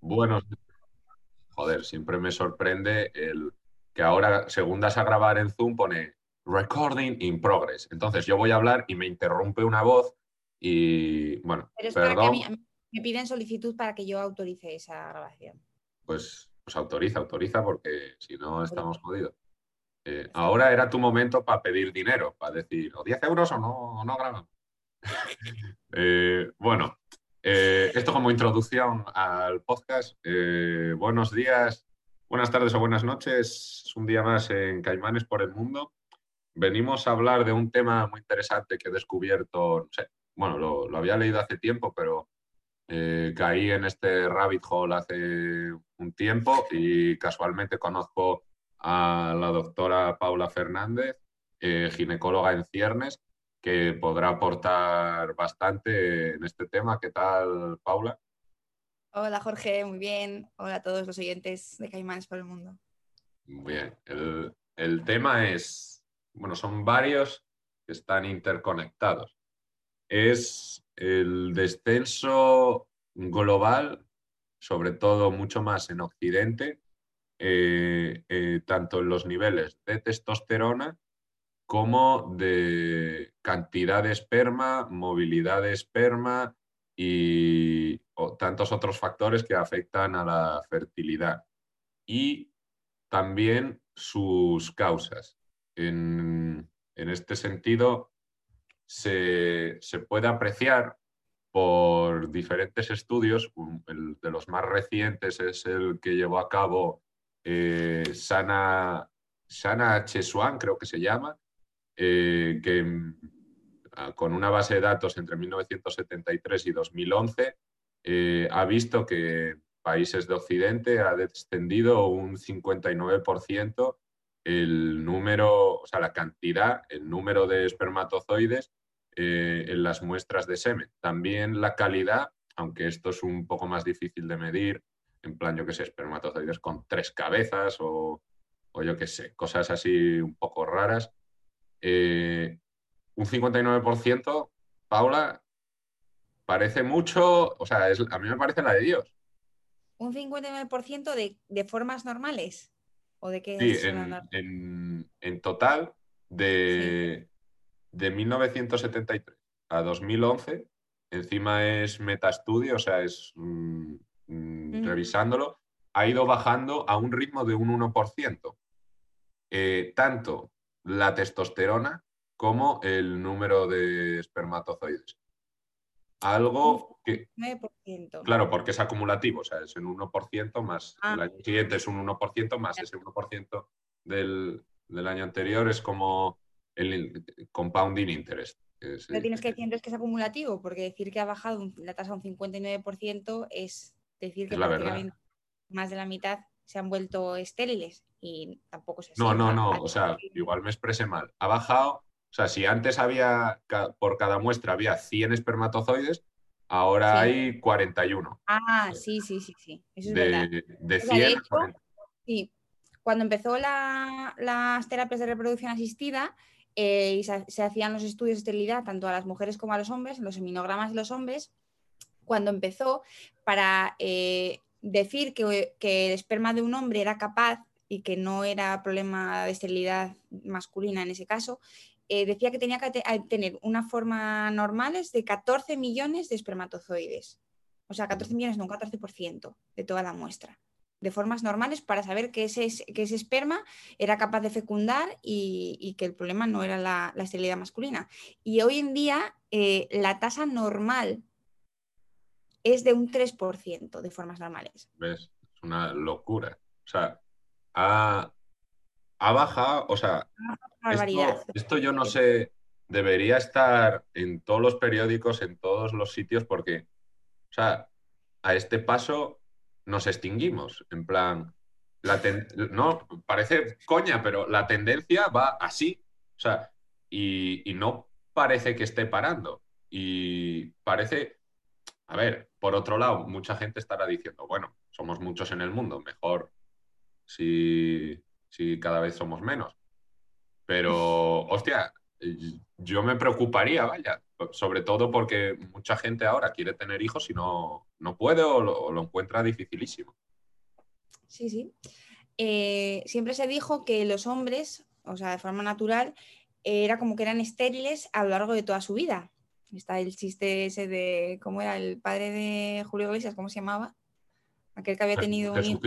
Bueno, joder, siempre me sorprende el que ahora, según das a grabar en Zoom, pone recording in progress. Entonces yo voy a hablar y me interrumpe una voz y, bueno, Pero es perdón, para que a mí- me piden solicitud para que yo autorice esa grabación. pues, pues autoriza, autoriza, porque si no estamos jodidos. Eh, ahora era tu momento para pedir dinero, para decir, o 10 euros o no, o no grabamos. Eh, bueno, eh, esto como introducción al podcast. Eh, buenos días, buenas tardes o buenas noches. Es un día más en Caimanes por el Mundo. Venimos a hablar de un tema muy interesante que he descubierto, no sé, bueno, lo, había leído hace tiempo, pero eh, caí en este rabbit hole hace un tiempo y casualmente conozco a la doctora Paula Fernández, ginecóloga en ciernes, que podrá aportar bastante en este tema. ¿Qué tal, Paula? Hola Jorge, muy bien. Hola a todos los oyentes de Caimanes por el Mundo. Muy Bien, el, el tema es, bueno, son varios que están interconectados. Es el descenso global, sobre todo mucho más en Occidente, eh, eh, tanto en los niveles de testosterona como de cantidad de esperma, movilidad de esperma y tantos otros factores que afectan a la fertilidad. Y también sus causas. En, en este sentido, se, se puede apreciar por diferentes estudios. El de los más recientes es el que llevó a cabo eh, Sana, Sana Chesuan, creo que se llama, eh, que con una base de datos entre 1973 y 2011 eh, ha visto que países de Occidente ha descendido un 59% el número, o sea, la cantidad, el número de espermatozoides eh, en las muestras de semen. También la calidad, aunque esto es un poco más difícil de medir, en plan, yo qué sé, espermatozoides con tres cabezas o, o yo qué sé, cosas así un poco raras. Eh, un 59%, Paula, parece mucho, o sea, es- a mí me parece la de Dios. ¿Un 59% de, de formas normales? ¿O de qué Sí, es en, en- en total, de, de 1973 a 2011, encima es metaestudio, o sea, es mm, mm, revisándolo, ha ido bajando a un ritmo de un 1%. Eh, tanto la testosterona como el número de espermatozoides. Algo que, 9%. Claro, porque es acumulativo, o sea, es un 1% más Ah. el año siguiente es un 1% más ese 1% del, del año anterior, es como el compounding interest. que se Pero tienes que decir entonces que es acumulativo, porque decir que ha bajado un- la tasa un 59% es decir que Es prácticamente más de la mitad se han vuelto estériles y tampoco es así. No, no, no, o sea, igual me expresé mal. Ha bajado, sea, si antes había, por cada muestra había 100 espermatozoides, ahora Sí. hay 41. Ah, sí, sí, sí, sí. Eso es verdad. De, de O sea, de 100 a hecho, 40. Sí, cuando empezó la- las terapias de reproducción asistida eh, y se, se hacían los estudios de esterilidad tanto a las mujeres como a los hombres, los seminogramas de los hombres, cuando empezó para eh, decir que, que el esperma de un hombre era capaz y que no era problema de esterilidad masculina en ese caso, eh, decía que tenía que te- tener una forma normales de 14 millones de espermatozoides. O sea, 14 millones, no, un 14% de toda la muestra de formas normales para saber que ese, que ese esperma era capaz de fecundar y, y que el problema no era la, la esterilidad masculina. Y hoy en día eh, la tasa normal es de un 3% de formas normales. ¿Ves? Es una locura. O sea, ha, ha bajado, o sea. Esto, esto yo no sé, debería estar en todos los periódicos, en todos los sitios, porque, o sea, a este paso nos extinguimos. En plan, la no, parece coña, pero la tendencia va así. O sea, y, y no parece que esté parando. Y parece, a ver, por otro lado, mucha gente estará diciendo, bueno, somos muchos en el mundo, mejor si, si cada vez somos menos. Pero, hostia, yo me preocuparía, vaya, sobre todo porque mucha gente ahora quiere tener hijos y no, no puede o lo, encuentra dificilísimo. Sí, sí. Eh, siempre se dijo que los hombres, o sea, de forma natural, era como que eran estériles a lo largo de toda su vida. Está el chiste ese de, ¿cómo era? El padre de Julio Iglesias, ¿cómo se llamaba? Aquel que había tenido un hijo.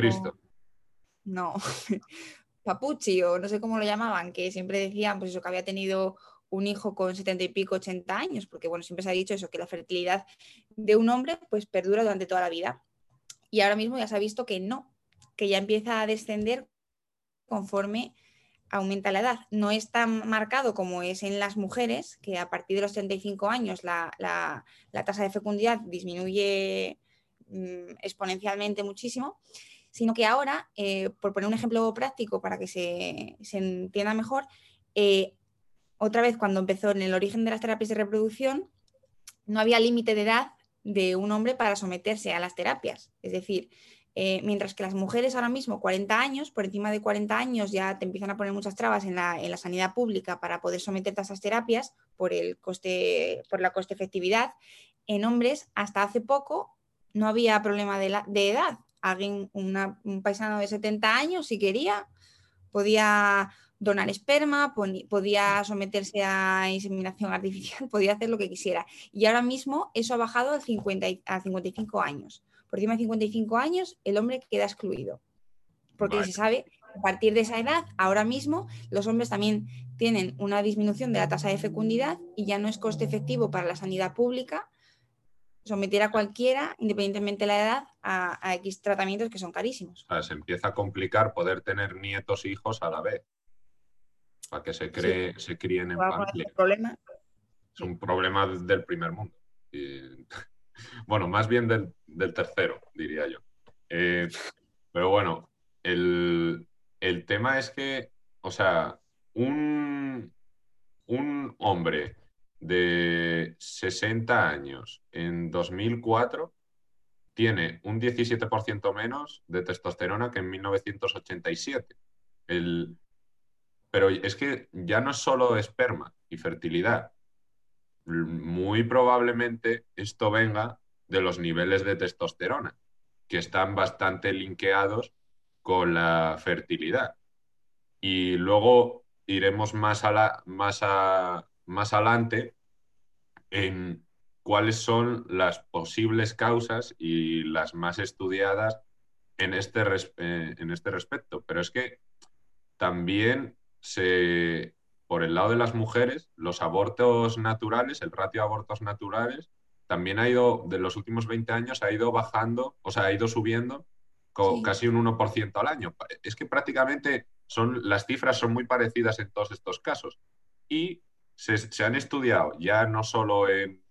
No, Papucci o no sé cómo lo llamaban, que siempre decían, pues eso, que había tenido un hijo con setenta y pico, 80 años, porque bueno, siempre se ha dicho eso, que la fertilidad de un hombre pues perdura durante toda la vida. Y ahora mismo ya se ha visto que no, que ya empieza a descender conforme aumenta la edad. No es tan marcado como es en las mujeres, que a partir de los 35 años la, tasa de fecundidad disminuye mm, exponencialmente muchísimo, sino que ahora, eh, por poner un ejemplo práctico para que se, entienda mejor, eh, otra vez cuando empezó en el origen de las terapias de reproducción, no había límite de edad de un hombre para someterse a las terapias. Es decir, eh, mientras que las mujeres ahora mismo, 40 años, por encima de 40 años ya te empiezan a poner muchas trabas en la, sanidad pública para poder someterte a esas terapias por, el coste, por la coste efectividad. En hombres, hasta hace poco no había problema de, de edad. Alguien, un paisano de 70 años, si quería, podía donar esperma, podía someterse a inseminación artificial, podía hacer lo que quisiera. Y ahora mismo eso ha bajado a, 50, a 55 años por encima de 55 años, el hombre queda excluido. Porque se sabe, a partir de esa edad, ahora mismo, los hombres también tienen una disminución de la tasa de fecundidad y ya no es coste efectivo para la sanidad pública someter a cualquiera, independientemente de la edad, a, X tratamientos que son carísimos. se empieza a complicar poder tener nietos e hijos a la vez. Para que se, cree, se críen en familia. Es un problema del primer mundo. Bueno, más bien del, tercero, diría yo. Eh, pero bueno, el, tema es que, o sea, un, un hombre de 60 años en 2004 tiene un 17% menos de testosterona que en 1987. El, pero es que ya no es solo esperma y fertilidad, muy probablemente esto venga de los niveles de testosterona, que están bastante linkeados con la fertilidad. Y luego iremos más, a la, más, a, más adelante en cuáles son las posibles causas y las más estudiadas en este, eh, en este respecto. Pero es que también se, por el lado de las mujeres, los abortos naturales, el ratio de abortos naturales, también ha ido, de los últimos 20 años, ha ido bajando, o sea, ha ido subiendo con casi un 1% al año. Es que prácticamente son, las cifras son muy parecidas en todos estos casos. Y se, han estudiado ya no solo en,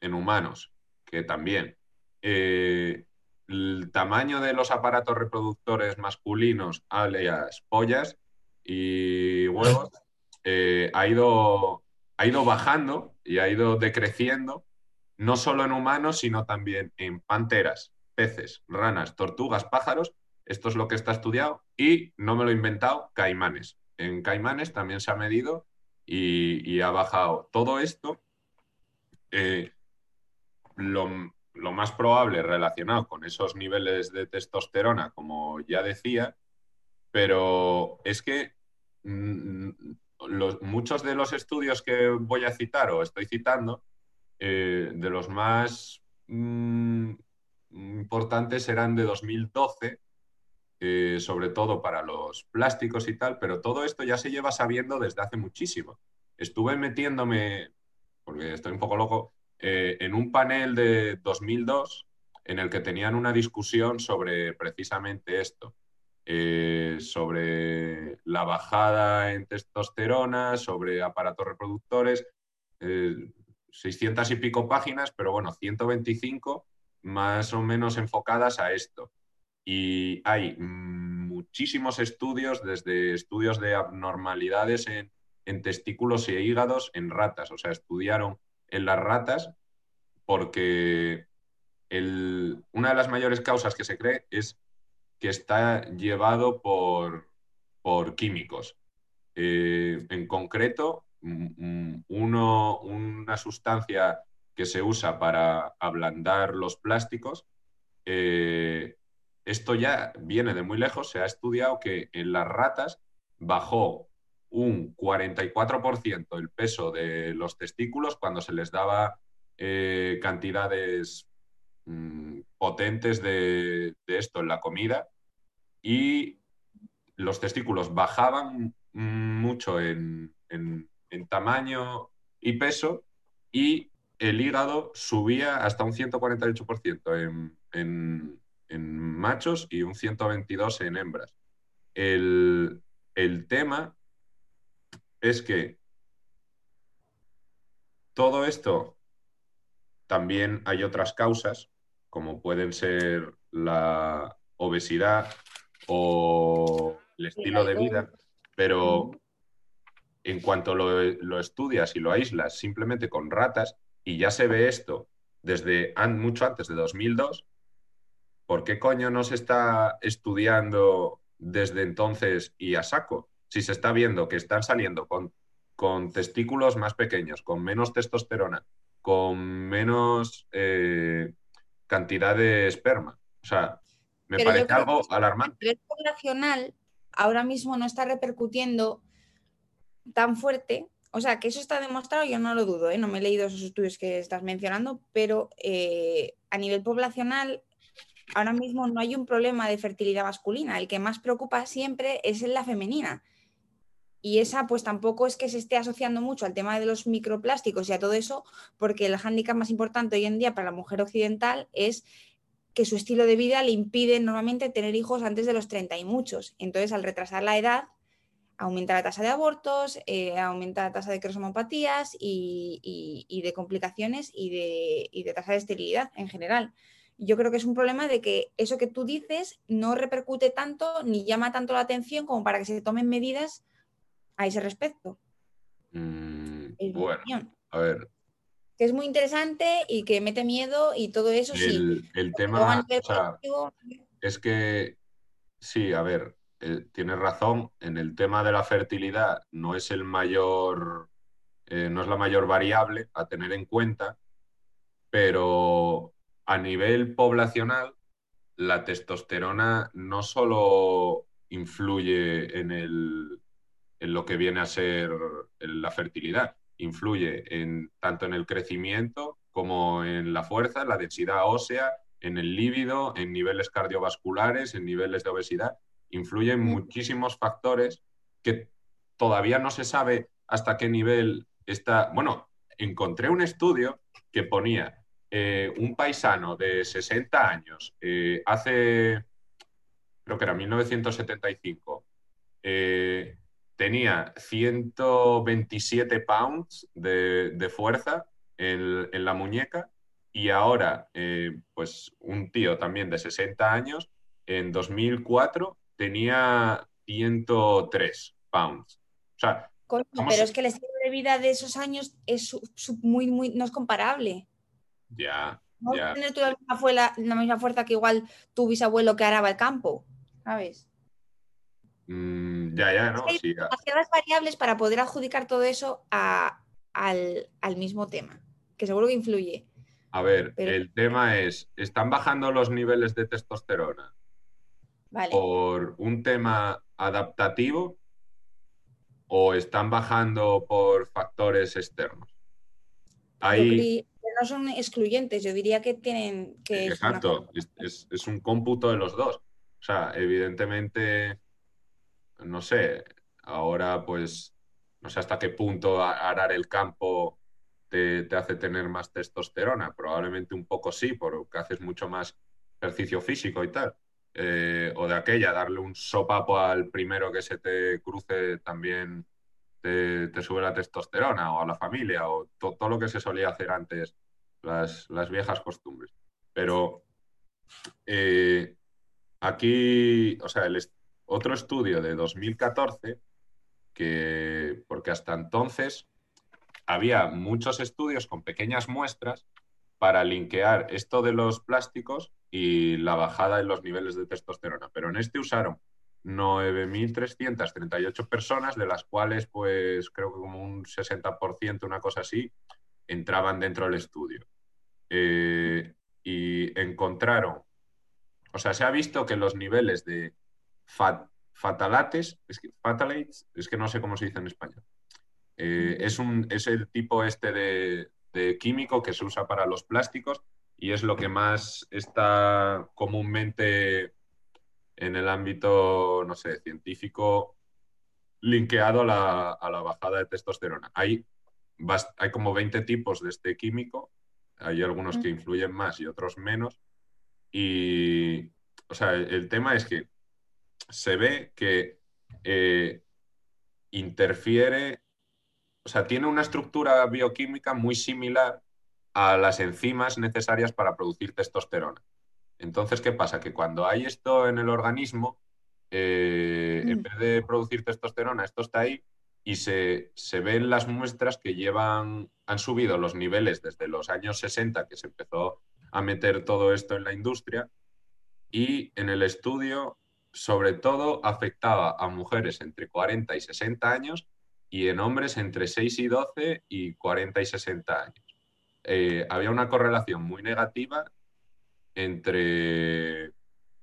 humanos, que también. Eh, el tamaño de los aparatos reproductores masculinos, alias pollas, y huevos eh, ha, ido, ha ido bajando y ha ido decreciendo, no solo en humanos, sino también en panteras, peces, ranas, tortugas, pájaros. Esto es lo que está estudiado y no me lo he inventado, caimanes. En caimanes también se ha medido y, ha bajado. Todo esto, eh, lo, más probable relacionado con esos niveles de testosterona, como ya decía, pero es que mm, muchos de los estudios que voy a citar o estoy citando, eh, de los más mm, importantes eran de 2012, eh, sobre todo para los plásticos y tal, pero todo esto ya se lleva sabiendo desde hace muchísimo. Estuve metiéndome, porque estoy un poco loco, eh, en un panel de 2002 en el que tenían una discusión sobre precisamente esto eh, sobre la bajada en testosterona, sobre aparatos reproductores, 600 eh, y pico páginas, pero bueno, 125 más o menos enfocadas a esto. Y hay muchísimos estudios, desde estudios de abnormalidades en, testículos e hígados en ratas. O sea, estudiaron en las ratas porque una de las mayores causas que se cree es que está llevado por, por químicos. Eh, en concreto, uno, una sustancia que se usa para ablandar los plásticos, eh, esto ya viene de muy lejos, se ha estudiado que en las ratas bajó un 44% el peso de los testículos cuando se les daba eh, cantidades mm, potentes de, esto en la comida y los testículos bajaban mucho en, tamaño y peso y el hígado subía hasta un 148% en, en, machos y un 122% en hembras. El, el tema es que todo esto también hay otras causas, como pueden ser la obesidad o el estilo de vida, pero en cuanto lo, estudias y lo aíslas simplemente con ratas, y ya se ve esto desde mucho antes de 2002, ¿por qué coño no se está estudiando desde entonces y a saco? Si se está viendo que están saliendo con, con testículos más pequeños, con menos testosterona, con menos eh, cantidad de esperma. O sea, me parece algo alarmante. El poblacional ahora mismo no está repercutiendo tan fuerte. O sea, que eso está demostrado, yo no lo dudo, ¿eh? no me he leído esos estudios que estás mencionando, pero eh, a nivel poblacional ahora mismo no hay un problema de fertilidad masculina. El que más preocupa siempre es en la femenina. Y esa pues tampoco es que se esté asociando mucho al tema de los microplásticos y a todo eso, porque el hándicap más importante hoy en día para la mujer occidental es que su estilo de vida le impide normalmente tener hijos antes de los 30 y muchos. Entonces, al retrasar la edad, aumenta la tasa de abortos, eh, aumenta la tasa de cromopatías y, de complicaciones de, y de tasa de esterilidad en general. Yo creo que es un problema de que eso que tú dices no repercute tanto ni llama tanto la atención como para que se tomen medidas a ese respecto. Mm, bueno, a ver, que es muy interesante y que mete miedo y todo eso. El, el tema es que, sí, a ver, eh, tienes razón, en el tema de la fertilidad no es el mayor, eh, no es la mayor variable a tener en cuenta, pero a nivel poblacional, la testosterona no solo influye en, el, en lo que viene a ser la fertilidad, influye en, tanto en el crecimiento como en la fuerza, la densidad ósea, en el líbido, en niveles cardiovasculares, en niveles de obesidad. Influyen muchísimos factores que todavía no se sabe hasta qué nivel está. Bueno, encontré un estudio que ponía eh, un paisano de 60 años, eh, hace, creo que era 1975, eh, tenía 127 pounds de, fuerza en, la muñeca y ahora, eh, pues un tío también de 60 años, en 2004 tenía 103 pounds. O sea, pero es que el estilo de vida de esos años es muy, muy, no es comparable. Ya. No ya. tener la misma, la misma fuerza que igual tu bisabuelo que araba el campo, ¿sabes? Mm, ya, ya, ¿no? hay demasiadas variables para poder adjudicar todo eso al, mismo tema, que seguro que influye. A ver, el tema es, ¿están bajando los niveles de testosterona por un tema adaptativo o están bajando por factores externos? Ahí... No son excluyentes, yo diría que tienen que... Exacto, es, es un cómputo de los dos. O sea, evidentemente no sé, ahora pues no sé hasta qué punto arar el campo te, hace tener más testosterona. Probablemente un poco sí, porque haces mucho más ejercicio físico y tal. Eh, o de aquella, darle un sopapo al primero que se te cruce también te, sube la testosterona o a la familia o todo lo que se solía hacer antes, las, viejas costumbres. Pero eh, aquí, o sea, el otro estudio de 2014, que, porque hasta entonces había muchos estudios con pequeñas muestras para linkear esto de los plásticos y la bajada en los niveles de testosterona. Pero en este usaron 9.338 personas, de las cuales, pues creo que como un 60%, una cosa así, entraban dentro del estudio. Eh, y encontraron, o sea, se ha visto que los niveles de fatalates, es que, fatalates, es que no sé cómo se dice en español, eh, es, un, es el tipo este de, químico que se usa para los plásticos y es lo que más está comúnmente en el ámbito, no sé, científico, linkeado a la, bajada de testosterona. Hay como 20 tipos de este químico, hay algunos que influyen más y otros menos. Y, o sea, el, tema es que se ve que eh, interfiere, o sea, tiene una estructura bioquímica muy similar a las enzimas necesarias para producir testosterona. Entonces, ¿qué pasa? Que cuando hay esto en el organismo, eh, en vez de producir testosterona, esto está ahí y se, ven las muestras que llevan, han subido los niveles desde los años 60, que se empezó a meter todo esto en la industria, y en el estudio, sobre todo, afectaba a mujeres entre 40 y 60 años y en hombres entre 6 y 12 y 40 y 60 años. Eh, había una correlación muy negativa entre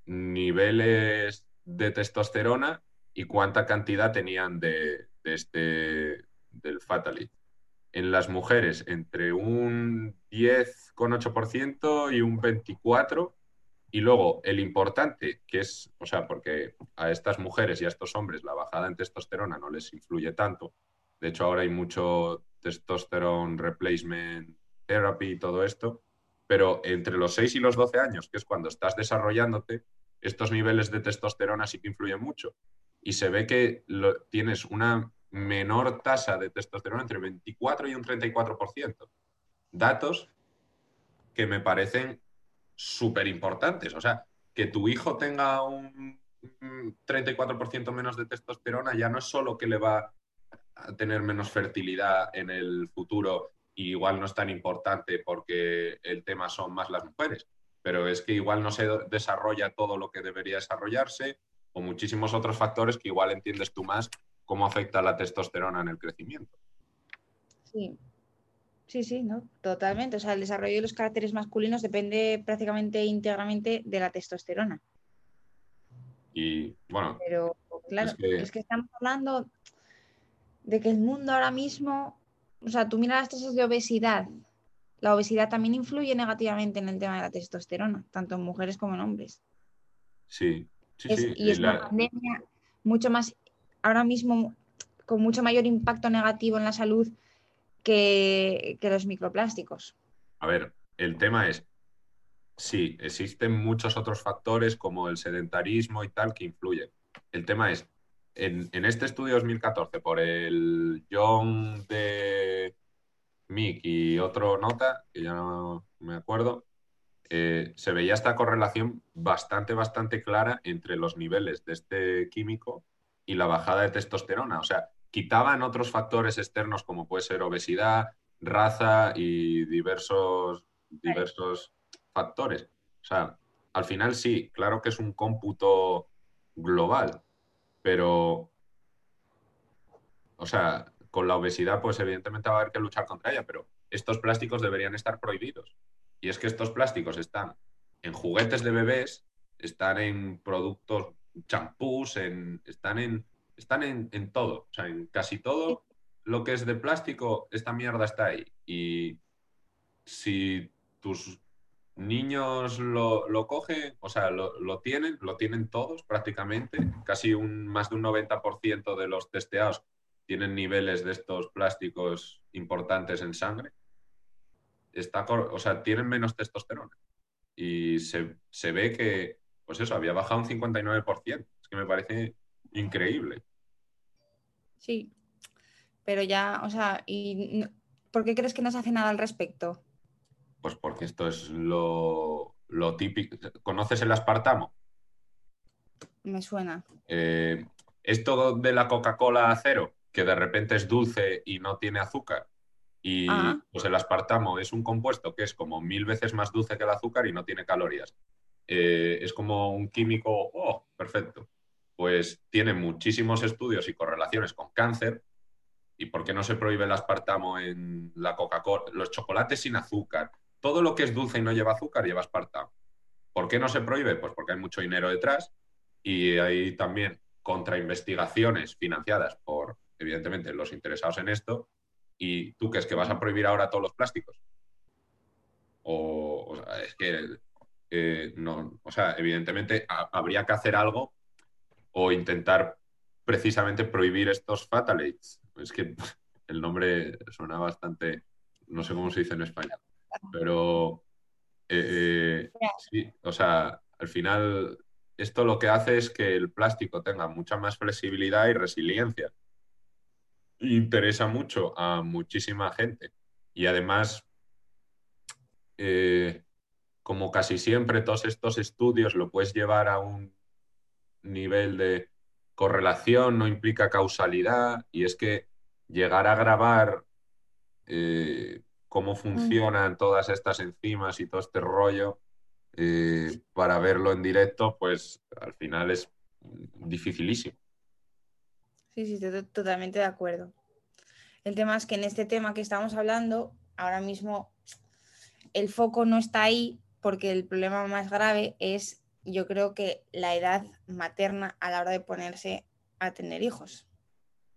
niveles de testosterona y cuánta cantidad tenían de, este del fatality. En las mujeres entre un 10,8% y un 24%. Y luego el importante, que es, o sea, porque a estas mujeres y a estos hombres la bajada en testosterona no les influye tanto. De hecho, ahora hay mucho testosterone replacement therapy y todo esto pero entre los 6 y los 12 años, que es cuando estás desarrollándote, estos niveles de testosterona sí que influyen mucho. Y se ve que tienes una menor tasa de testosterona entre 24 y un 34%. Datos que me parecen súper importantes. O sea, que tu hijo tenga un 34% menos de testosterona ya no es solo que le va a tener menos fertilidad en el futuro igual no es tan importante porque el tema son más las mujeres, pero es que igual no se desarrolla todo lo que debería desarrollarse o muchísimos otros factores que igual entiendes tú más cómo afecta la testosterona en el crecimiento. Sí, sí, sí, ¿no? totalmente. O sea, el desarrollo de los caracteres masculinos depende prácticamente íntegramente de la testosterona. Y bueno. Pero claro, es que estamos hablando de que el mundo ahora mismo o sea, tú miras las tasas de obesidad. La obesidad también influye negativamente en el tema de la testosterona, tanto en mujeres como en hombres. Sí, sí, sí. Y es una pandemia mucho más, ahora mismo, con mucho mayor impacto negativo en la salud que, los microplásticos. A ver, el tema es, sí, existen muchos otros factores como el sedentarismo y tal que influyen. El tema es, en, este estudio 2014 por el John de Mick y otro nota, que ya no me acuerdo, eh, se veía esta correlación bastante, bastante clara entre los niveles de este químico y la bajada de testosterona. O sea, quitaban otros factores externos como puede ser obesidad, raza y diversos, diversos factores. O sea, al final sí, claro que es un cómputo global, pero, o sea, con la obesidad, pues evidentemente va a haber que luchar contra ella, pero estos plásticos deberían estar prohibidos. Y es que estos plásticos están en juguetes de bebés, están en productos, champús, en, están, en, están en, en todo, o sea, en casi todo lo que es de plástico, esta mierda está ahí. Y si tus niños lo, lo cogen, o sea, lo, tienen, lo tienen todos prácticamente, casi un, más de un 90% de los testeados tienen niveles de estos plásticos importantes en sangre. Está, o sea, tienen menos testosterona. Y se, se ve que, pues eso, había bajado un 59%. Es que me parece increíble. Sí, pero ya, o sea, ¿y ¿por qué crees que no se hace nada al respecto? Pues porque esto es lo, lo típico. ¿Conoces el aspartamo? Me suena. Eh, esto de la Coca-Cola cero, que de repente es dulce y no tiene azúcar. Y Ah. pues el aspartamo es un compuesto que es como mil veces más dulce que el azúcar y no tiene calorías. Eh, es como un químico, oh, perfecto. Pues tiene muchísimos estudios y correlaciones con cáncer. ¿Y por qué no se prohíbe el aspartamo en la Coca-Cola? Los chocolates sin azúcar. Todo lo que es dulce y no lleva azúcar lleva aspartamo. ¿Por qué no se prohíbe? Pues porque hay mucho dinero detrás y hay también contrainvestigaciones financiadas por, evidentemente, los interesados en esto. ¿Y tú qué es que vas a prohibir ahora todos los plásticos? O, es que, eh, no, o sea, evidentemente ha- habría que hacer algo o intentar precisamente prohibir estos fatalates. Es que el nombre suena bastante, no sé cómo se dice en español, pero eh, eh, sí, o sea, al final esto lo que hace es que el plástico tenga mucha más flexibilidad y resiliencia. Interesa mucho a muchísima gente. Y además, eh, como casi siempre, todos estos estudios lo puedes llevar a un nivel de correlación, no implica causalidad, y es que llegar a grabar eh, cómo funcionan todas estas enzimas y todo este rollo eh, para verlo en directo, pues al final es dificilísimo. Sí, sí, estoy to- totalmente de acuerdo. El tema es que en este tema que estamos hablando, ahora mismo el foco no está ahí porque el problema más grave es, yo creo que la edad materna a la hora de ponerse a tener hijos.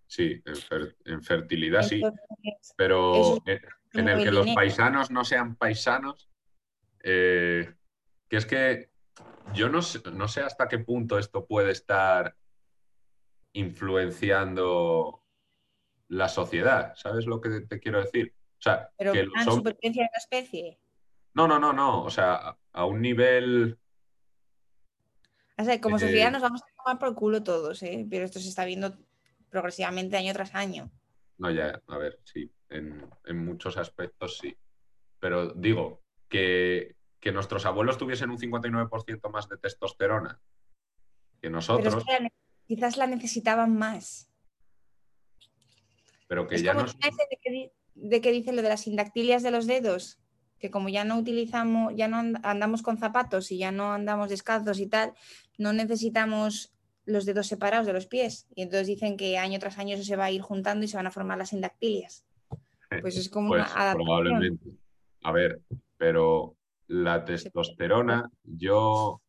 Sí, en, fer- en fertilidad sí, pero en, el que los paisanos no sean paisanos, eh, que es que yo no sé, no sé hasta qué punto esto puede estar influenciando la sociedad, ¿sabes lo que te quiero decir? O sea, pero que los supervivencia de la especie. No, no, no, no, o sea, a, a un nivel... O sea, como Eh, sociedad nos vamos a tomar por culo todos, ¿eh? pero esto se está viendo progresivamente año tras año. No, ya, a ver, sí, en, en muchos aspectos sí. Pero digo, que, que nuestros abuelos tuviesen un 59% más de testosterona que Pero nosotros, es que la quizás la necesitaban más. pero que Es ya como no... de que, de que dice lo de las sindactilias de los dedos, que como ya no utilizamos, ya no and- andamos con zapatos y ya no andamos descalzos y tal, no necesitamos los dedos separados de los pies. Y entonces dicen que año tras año eso se va a ir juntando y se van a formar las sindactilias. Pues es como Pues una adaptación. probablemente. A ver, pero la testosterona, yo,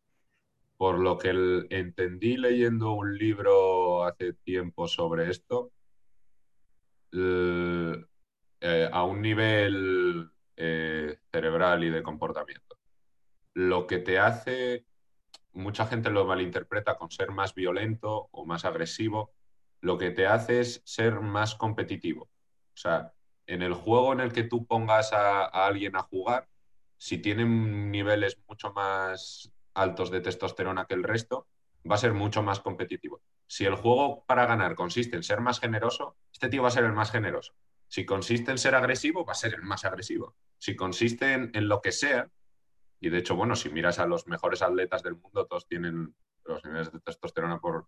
por lo que el- entendí leyendo un libro hace tiempo sobre esto, el- eh, a un nivel eh, cerebral y de comportamiento, lo que te hace, mucha gente lo malinterpreta con ser más violento o más agresivo, lo que te hace es ser más competitivo. O sea, en el juego en el que tú pongas a, a alguien a jugar, si tienen niveles mucho más altos de testosterona que el resto, va a ser mucho más competitivo. Si el juego para ganar consiste en ser más generoso, este tío va a ser el más generoso. Si consiste en ser agresivo, va a ser el más agresivo. Si consiste en, lo que sea, y de hecho, bueno, si miras a los mejores atletas del mundo, todos tienen los niveles de testosterona por,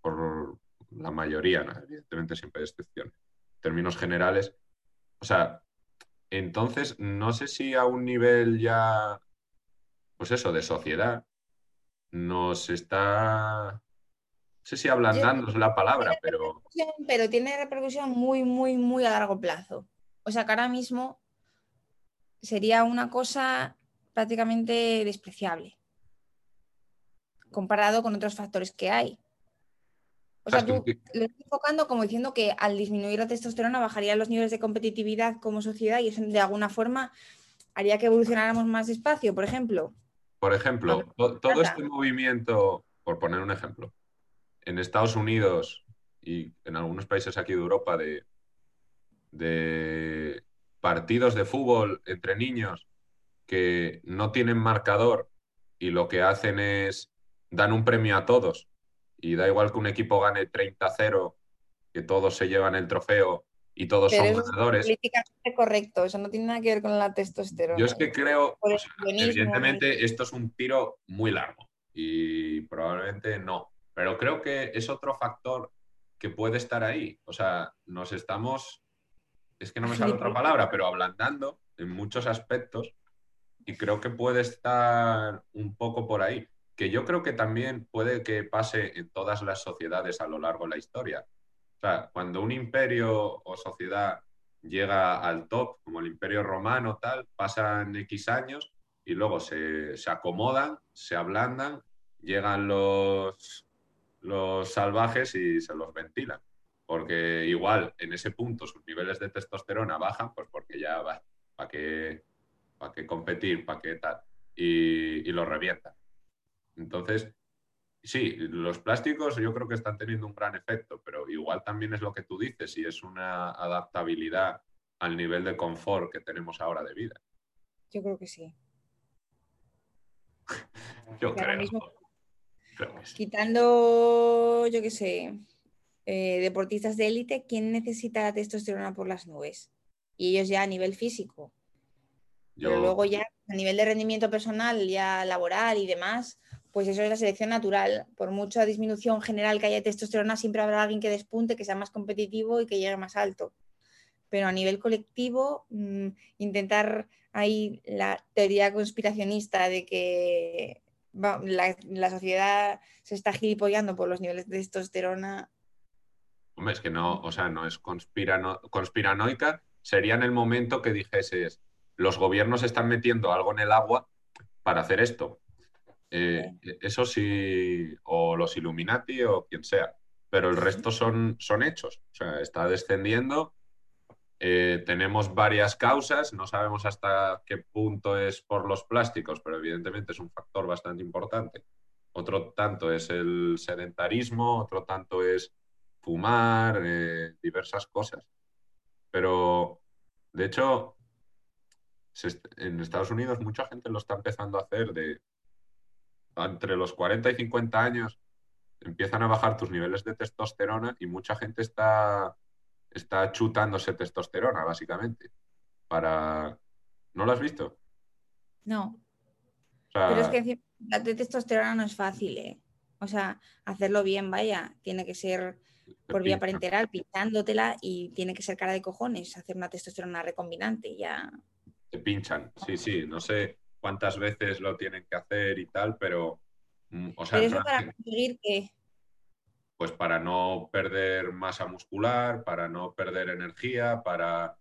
por la mayoría, ¿no? evidentemente siempre hay excepciones. En términos generales, o sea, entonces no sé si a un nivel ya, pues eso, de sociedad, nos está, sé si ablandando es la palabra, pero Pero tiene repercusión muy, muy, muy a largo plazo. O sea que ahora mismo sería una cosa prácticamente despreciable comparado con otros factores que hay. O sea, tú lo estás enfocando como diciendo que al disminuir la testosterona bajarían los niveles de competitividad como sociedad y eso de alguna forma haría que evolucionáramos más despacio, por ejemplo. Por ejemplo, to- todo este movimiento, por poner un ejemplo, en Estados Unidos y en algunos países aquí de Europa de, de partidos de fútbol entre niños que no tienen marcador y lo que hacen es dan un premio a todos y da igual que un equipo gane 30-0, que todos se llevan el trofeo y todos Pero son eso es ganadores. políticamente correcto, eso no tiene nada que ver con la testosterona. Yo es que creo, o sea, evidentemente esto es un tiro muy largo y probablemente no, pero creo que es otro factor que puede estar ahí. O sea, nos estamos, es que no me sale otra palabra, pero ablandando en muchos aspectos y creo que puede estar un poco por ahí. Que yo creo que también puede que pase en todas las sociedades a lo largo de la historia. O sea, cuando un imperio o sociedad llega al top, como el imperio romano, tal, pasan X años y luego se, se acomodan, se ablandan, llegan los, los salvajes y se los ventilan. Porque igual en ese punto sus niveles de testosterona bajan, pues porque ya va, ¿para qué, para qué competir? ¿Para qué tal? Y, y los revientan. Entonces, sí, los plásticos yo creo que están teniendo un gran efecto, pero igual también es lo que tú dices y es una adaptabilidad al nivel de confort que tenemos ahora de vida. Yo creo que sí. Yo creo, mismo- sí. Quitando, yo qué sé, eh, deportistas de élite, ¿quién necesita la testosterona por las nubes? Y ellos ya a nivel físico. Yo, Pero luego ya a nivel de rendimiento personal, ya laboral y demás, pues eso es la selección natural. Por mucha disminución general que haya de testosterona, siempre habrá alguien que despunte, que sea más competitivo y que llegue más alto. Pero a nivel colectivo, mm, intentar ahí la teoría conspiracionista de que va- la, la sociedad se está gilipollando por los niveles de testosterona, hombre, es que no, o sea, no es conspirano- conspiranoica, sería en el momento que dijeses, los gobiernos están metiendo algo en el agua para hacer esto. Eh, eso sí, o los Illuminati o quien sea, pero el resto son, son hechos. O sea, está descendiendo. Eh, tenemos varias causas, no sabemos hasta qué punto es por los plásticos, pero evidentemente es un factor bastante importante. Otro tanto es el sedentarismo, otro tanto es fumar, eh, diversas cosas. Pero, de hecho, se en Estados Unidos mucha gente lo está empezando a hacer de entre los 40 y 50 años empiezan a bajar tus niveles de testosterona y mucha gente está, está chutándose testosterona, básicamente. Para... ¿No lo has visto? no. O sea, Pero es que de testosterona no es fácil, ¿eh? O sea, hacerlo bien, vaya, tiene que ser por vía parenteral, pintándotela y tiene que ser cara de cojones hacer una testosterona recombinante, ya. te pinchan. Sí, sí, no sé cuántas veces lo tienen que hacer y tal, pero, mm, o sea, Pero eso no para conseguir que, pues para no perder masa muscular, para no perder energía, para,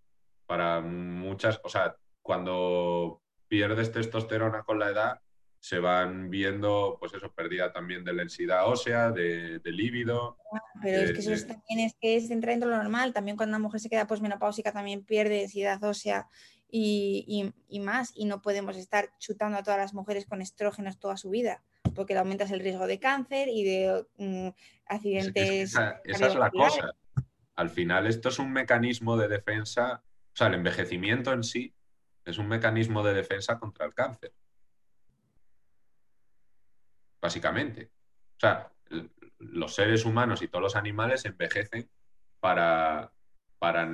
para muchas, o sea, cuando pierdes testosterona con la edad, se van viendo, pues eso, pérdida también de densidad ósea, de, de líbido. pero es que eso es- también es que es entra dentro de lo normal, también cuando una mujer se queda posmenopáusica también pierde densidad ósea y, y- y más, y no podemos estar chutando a todas las mujeres con estrógenos toda su vida, porque le aumentas el riesgo de cáncer y de mm, Es- es que accidentes. esa, esa es la cosa. Al final, esto es un mecanismo de defensa, o sea, el envejecimiento en sí es un mecanismo de defensa contra el cáncer. Básicamente. O sea, los seres humanos y todos los animales envejecen para, para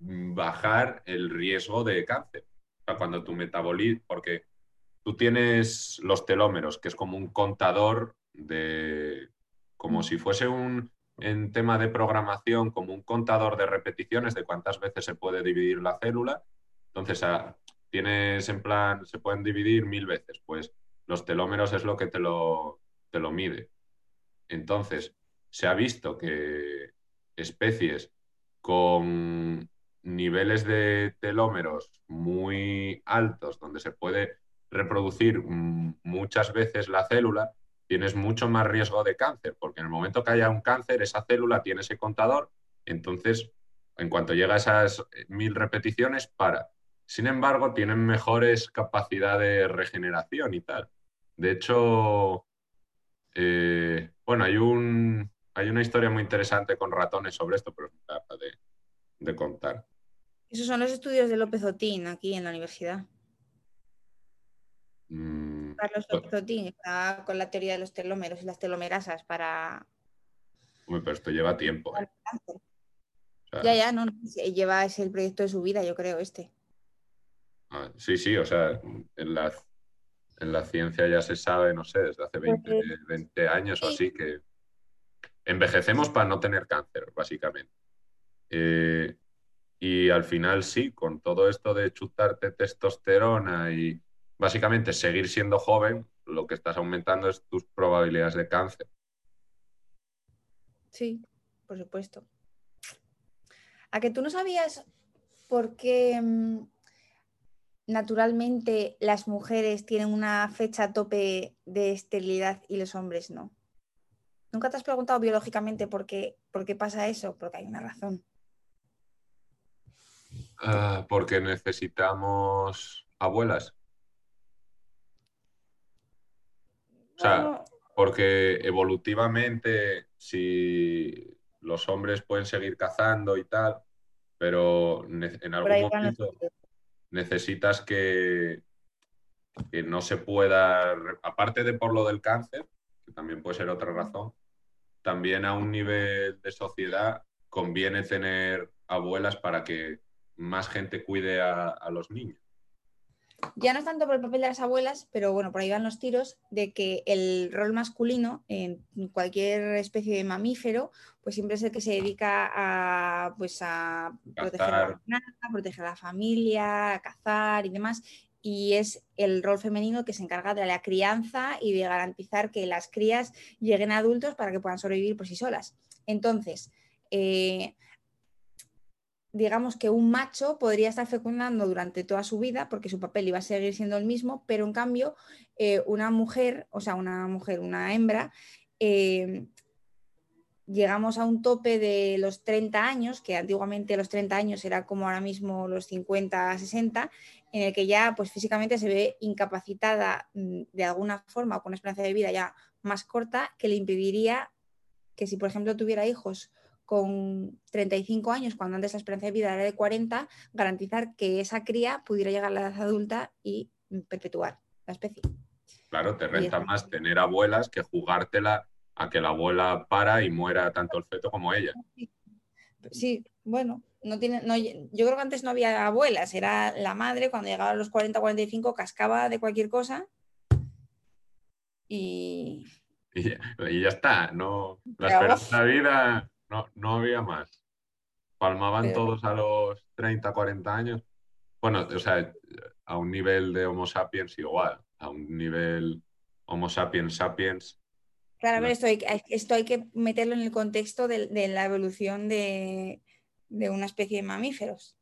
bajar el riesgo de cáncer. O sea, cuando tu metabolismo, porque tú tienes los telómeros, que es como un contador de, como si fuese un, en tema de programación, como un contador de repeticiones de cuántas veces se puede dividir la célula. Entonces, ah, tienes en plan, se pueden dividir mil veces, pues los telómeros es lo que te lo, te lo mide. Entonces, se ha visto que especies con niveles de telómeros muy altos, donde se puede reproducir muchas veces la célula, tienes mucho más riesgo de cáncer, porque en el momento que haya un cáncer, esa célula tiene ese contador, entonces, en cuanto llega a esas eh, mil repeticiones, para. Sin embargo, tienen mejores capacidades de regeneración y tal. De hecho, eh, bueno, hay, un, hay una historia muy interesante con ratones sobre esto, pero de, de contar. Esos son los estudios de López Otín aquí en la universidad. Mm, Carlos Pues- López Otín está con la teoría de los telómeros y las telomerasas para hombre, pero esto lleva tiempo. ¿eh? ya, ya, no, lleva ese el proyecto de su vida, yo creo, este. Ah, sí, sí, o sea, en la, en la ciencia ya se sabe, no sé, desde hace 20, 20 años o así, que envejecemos para no tener cáncer, básicamente. Eh, y al final sí, con todo esto de chutarte testosterona y básicamente seguir siendo joven, lo que estás aumentando es tus probabilidades de cáncer. Sí, por supuesto. A que tú no sabías por qué mm, naturalmente las mujeres tienen una fecha tope de esterilidad y los hombres no. ¿Nunca te has preguntado biológicamente por qué, por qué pasa eso? Porque hay una razón. Ah, porque necesitamos abuelas. O sea, porque evolutivamente, si los hombres pueden seguir cazando y tal, pero en algún momento necesitas que, que no se pueda, aparte de por lo del cáncer, que también puede ser otra razón, también a un nivel de sociedad conviene tener abuelas para que más gente cuide a, los niños. Ya no es tanto por el papel de las abuelas, pero bueno, por ahí van los tiros de que el rol masculino en cualquier especie de mamífero, pues siempre es el que se dedica a, pues a proteger a la, proteger a la familia, a cazar y demás y es el rol femenino que se encarga de la crianza y de garantizar que las crías lleguen a adultos para que puedan sobrevivir por sí solas. Entonces, eh, digamos que un macho podría estar fecundando durante toda su vida porque su papel iba a seguir siendo el mismo, pero en cambio eh, una mujer, o sea, una mujer, una hembra, eh, llegamos a un tope de los 30 años, que antiguamente los 30 años era como ahora mismo los 50, 60, en el que ya pues físicamente se ve incapacitada mm, de alguna forma o con una esperanza de vida ya más corta que le impediría que si por ejemplo tuviera hijos con 35 años, cuando antes la esperanza de vida era de 40, garantizar que esa cría pudiera llegar a la edad adulta y perpetuar la especie. Claro, te renta más tener abuelas que jugártela a que la abuela para y muera tanto el feto como ella. Sí, bueno, no tiene, no, yo creo que antes no había abuelas, era la madre cuando llegaba a los 40 45 cascaba de cualquier cosa y... Y ya, está, no, la esperanza de vida no, no había más. Palmaban todos a los 30, 40 años. Bueno, o sea, a un nivel de Homo sapiens igual, a un nivel Homo sapiens sapiens Claro, pero esto hay, que meterlo en el contexto de, la evolución de, una especie de mamíferos.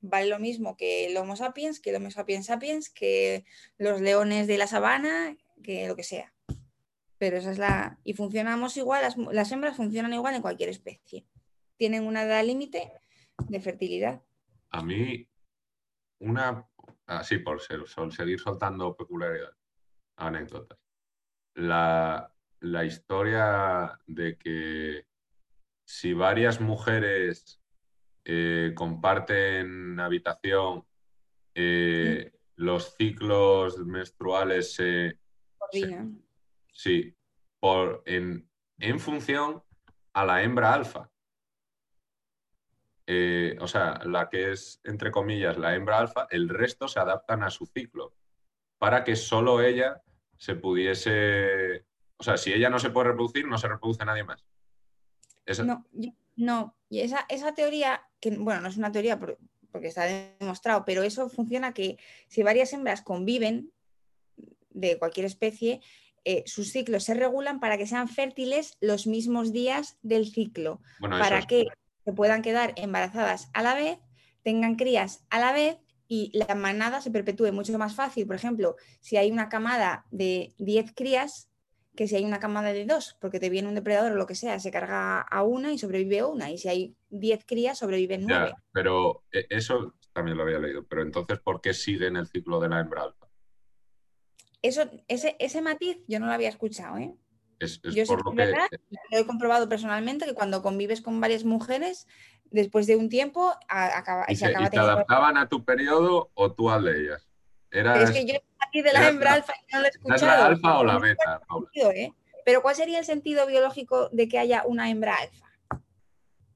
Vale lo mismo que el Homo sapiens, que el Homo sapiens sapiens, que los leones de la sabana, que lo que sea. Pero esa es la. Y funcionamos igual, las, hembras funcionan igual en cualquier especie. Tienen una edad límite de fertilidad. A mí, una. Así, por, ser, seguir soltando peculiaridades, anécdotas. La, la historia de que si varias mujeres eh, comparten habitación, eh, los ciclos menstruales se... sí, por, en, función a la hembra alfa. Eh, o sea, la que es, entre comillas, la hembra alfa, el resto se adaptan a su ciclo para que solo ella se pudiese o sea, si ella no se puede reproducir, no se reproduce nadie más. No, no, y esa, esa, teoría, que bueno, no es una teoría porque está demostrado, pero eso funciona que si varias hembras conviven de cualquier especie, eh, sus ciclos se regulan para que sean fértiles los mismos días del ciclo, para que se puedan quedar embarazadas a la vez, tengan crías a la vez y la manada se perpetúe mucho más fácil. Por ejemplo, si hay una camada de 10 crías, que si hay una camada de dos, porque te viene un depredador o lo que sea, se carga a una y sobrevive una, y si hay diez crías, sobreviven nueve. pero eh, eso también lo había leído, pero entonces, ¿por qué siguen el ciclo de la hembra? Eso, ese, ese matiz yo no lo había escuchado, ¿eh? Es, yo por lo que... lo he comprobado personalmente que cuando convives con varias mujeres, después de un tiempo, acaba, ¿Y se, acaba ¿y te adaptaban a tu periodo o tú al de ellas? es que yo aquí de la hembra alfa y no lo he escuchado. ¿Es la alfa o la beta, ¿eh? Pero ¿cuál sería el sentido biológico de que haya una hembra alfa?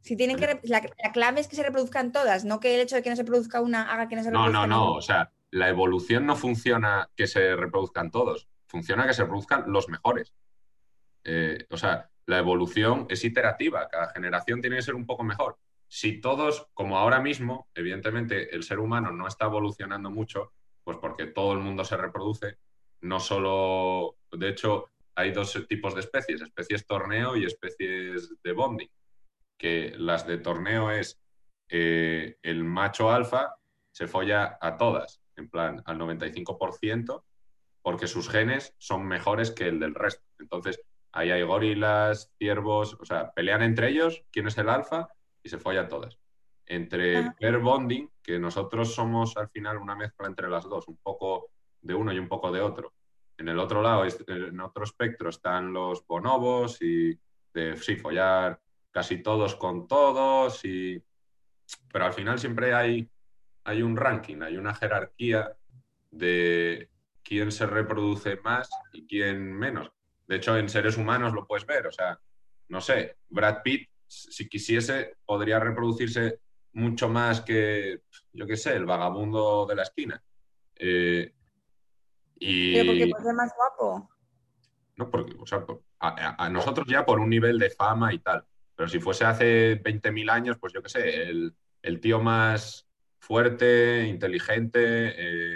Si tienen que, la, clave es que se reproduzcan todas, no que el hecho de que no se produzca una haga que no se No, reproduzca no, no. ninguna. O sea, la evolución no funciona que se reproduzcan todos. Funciona que se reproduzcan los mejores. Eh, o sea, la evolución es iterativa. Cada generación tiene que ser un poco mejor. Si todos, como ahora mismo, evidentemente el ser humano no está evolucionando mucho, pues porque todo el mundo se reproduce, no solo, de hecho, hay dos tipos de especies, especies torneo y especies de bonding, que las de torneo es eh, el macho alfa se folla a todas, en plan al 95%, porque sus genes son mejores que el del resto. Entonces, ahí hay gorilas, ciervos, o sea, pelean entre ellos quién es el alfa y se folla a todas. Entre Ah. pair bonding, que nosotros somos al final una mezcla entre las dos, un poco de uno y un poco de otro. En el otro lado, en otro espectro, están los bonobos y de sí, follar casi todos con todos, y... pero al final siempre hay, hay un ranking, hay una jerarquía de quién se reproduce más y quién menos. De hecho, en seres humanos lo puedes ver, o sea, no sé, Brad Pitt, si quisiese, podría reproducirse mucho más que, yo qué sé, el vagabundo de la esquina. Eh, y... Pero porque puede ser más guapo. No, porque, o sea, a nosotros ya por un nivel de fama y tal. Pero si fuese hace 20.000 años, pues yo qué sé, el, el tío más fuerte, inteligente,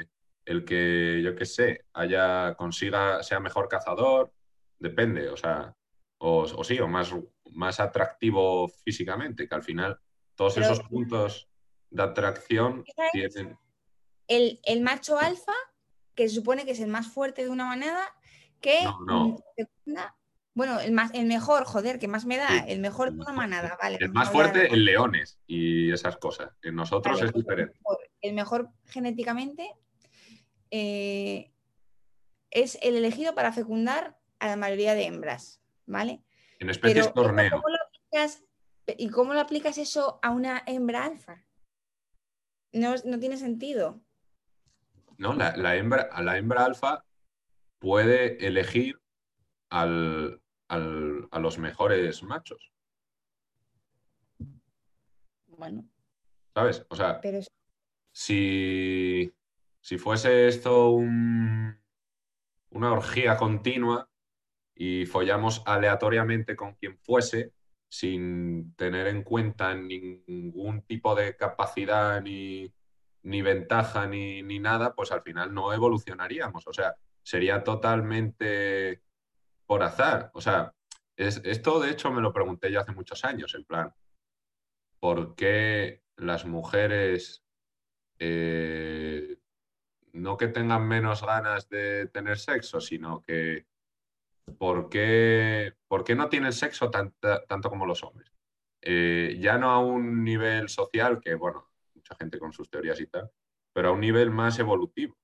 eh, el que, yo qué sé, haya, consiga, sea mejor cazador, depende, o sea, o, o sí, o más, más atractivo físicamente, que al final todos Pero- esos puntos de atracción tienen... El, el macho alfa, que se supone que es el más fuerte de una manada, que No, no. Bueno, el más, el mejor, joder, que más me da, Sí, el mejor el de una manada, vale. El vamos más fuerte en leones y esas cosas. En nosotros Vale, es pues diferente. El mejor, el mejor genéticamente eh, es el elegido para fecundar a la mayoría de hembras, ¿vale? En especies Pero, torneo. ¿cómo lo aplicas, ¿y cómo lo aplicas eso a una hembra alfa? No, no tiene sentido. ¿no? La, la hembra, la hembra alfa puede elegir al- al- a los mejores machos, Bueno, ¿sabes? O sea, pero si, si fuese esto un- una orgía continua y follamos aleatoriamente con quien fuese, sin tener en cuenta ningún tipo de capacidad ni, ni ventaja ni, ni nada, pues al final no evolucionaríamos. O sea, sería totalmente por azar. O sea, es- esto de hecho me lo pregunté yo hace muchos años, en plan, ¿por qué las mujeres eh, no que tengan menos ganas de tener sexo, sino que ¿por qué, por qué no tienen sexo tanto como los hombres? Eh, ya no a un nivel social, que bueno, mucha gente con sus teorías y tal, pero a un nivel más evolutivo.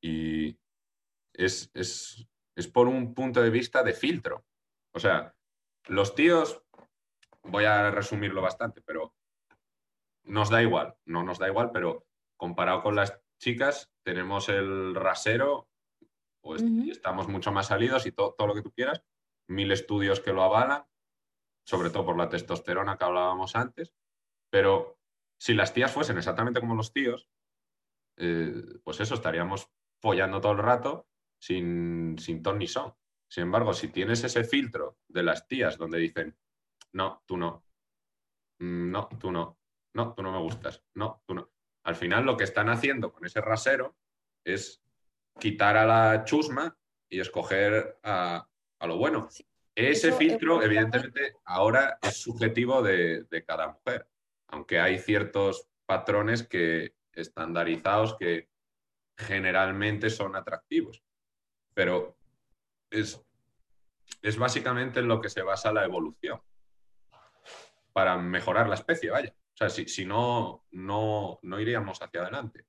Y es, es, es por un punto de vista de filtro. O sea, los tíos, voy a resumirlo bastante, pero nos da igual, no nos da igual, pero comparado con las chicas, tenemos el rasero, pues estamos mucho más salidos y to- todo lo que tú quieras, mil estudios que lo avalan, sobre todo por la testosterona que hablábamos antes, pero si las tías fuesen exactamente como los tíos, eh, pues eso, estaríamos follando todo el rato sin, sin ton ni son. Sin embargo, si tienes ese filtro de las tías donde dicen, no, tú no, Mm, no, tú no, no, tú no me gustas, no, tú no. Al final lo que están haciendo con ese rasero es quitar a la chusma y escoger a, a lo bueno. Sí, Ese eso, filtro, eh, evidentemente, ahora es subjetivo de, de cada mujer, aunque hay ciertos patrones que estandarizados que generalmente son atractivos. Pero es, es básicamente en lo que se basa la evolución para mejorar la especie, vaya. O sea, si, si no, no, no iríamos hacia adelante.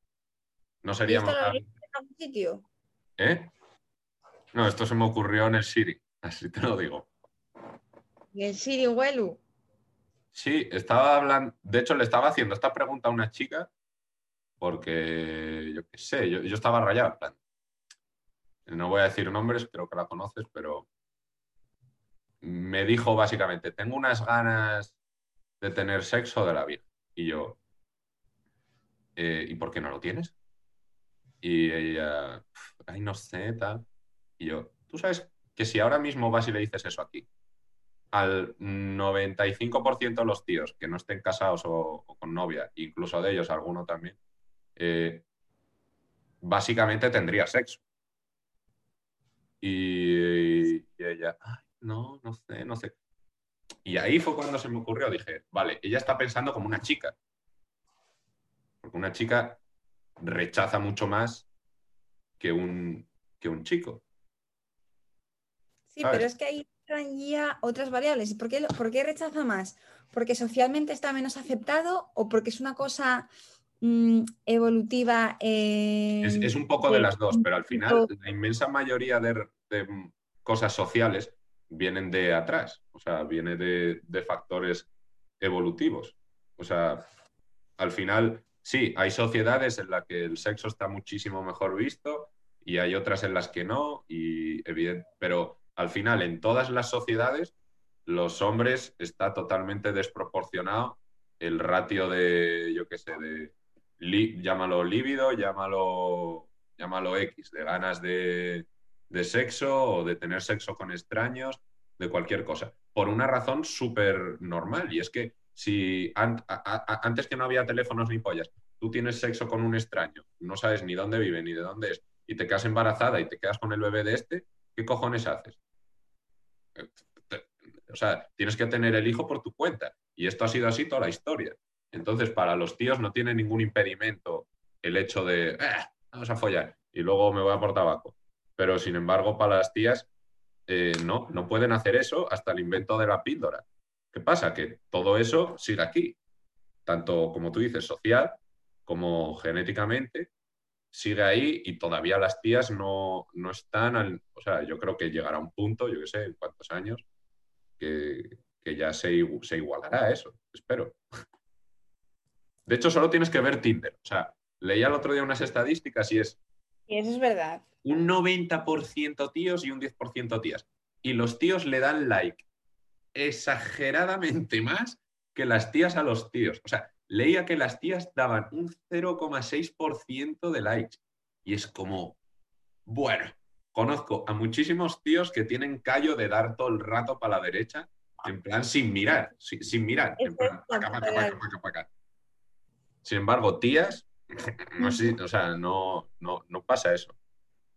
No ¿Y esto seríamos... lo en sitio? ¿Eh? No, esto se me ocurrió en el Siri, así te lo digo. Y el Siri Welu. Sí, estaba hablando, de hecho le estaba haciendo esta pregunta a una chica porque, yo qué sé, yo, yo estaba rayado, en plan. No voy a decir nombres, creo que la conoces, pero me dijo básicamente, tengo unas ganas de tener sexo de la vida. Y yo, eh, ¿y por qué no lo tienes? Y ella, ay, no sé, tal. Y yo, tú sabes que si ahora mismo vas y le dices eso aquí, al 95% de los tíos que no estén casados o, con novia, incluso de ellos alguno también, eh, básicamente tendría sexo. Y, ella, no, no sé, no sé. Y ahí fue cuando se me ocurrió, dije, vale, ella está pensando como una chica. Porque una chica rechaza mucho más que un, que un chico. Sí, pero es que ahí ya otras variables. ¿Por qué, ¿Por qué rechaza más? ¿Porque socialmente está menos aceptado o porque es una cosa mm, evolutiva? Eh, es, un poco de las dos, pero al final la inmensa mayoría de, cosas sociales vienen de atrás, o sea, viene de, de factores evolutivos. O sea, al final, sí, hay sociedades en las que el sexo está muchísimo mejor visto y hay otras en las que no, y evidente, pero al final en todas las sociedades los hombres está totalmente desproporcionado el ratio de, yo qué sé, de llámalo líbido, llámalo, llámalo X, de ganas de, sexo o de tener sexo con extraños, de cualquier cosa, por una razón súper normal. Y es que si antes que no había teléfonos ni pollas, tú tienes sexo con un extraño, no sabes ni dónde vive ni de dónde es, y te quedas embarazada y te quedas con el bebé de este, ¿qué cojones haces? O sea, tienes que tener el hijo por tu cuenta. Y esto ha sido así toda la historia. Entonces, para los tíos no tiene ningún impedimento el hecho de, ah, vamos a follar y luego me voy a por tabaco. Pero, sin embargo, para las tías, eh, no, no pueden hacer eso hasta el invento de la píldora. ¿Qué pasa? Que todo eso sigue aquí, tanto como tú dices, social como genéticamente, sigue ahí y todavía las tías no, están, al, o sea, yo creo que llegará un punto, yo qué sé, en cuántos años, que, ya se, se igualará eso, espero. De hecho, solo tienes que ver Tinder. O sea, leía el otro día unas estadísticas y es... Y eso es verdad. Un 90% tíos y un 10% tías. Y los tíos le dan like exageradamente más que las tías a los tíos. O sea, leía que las tías daban un 0,6% de likes. Y es como, bueno, conozco a muchísimos tíos que tienen callo de dar todo el rato para la derecha, en plan sin mirar, sin, mirar, en plan, Sin embargo, tías, no sé, o sea, no, no, no, pasa eso.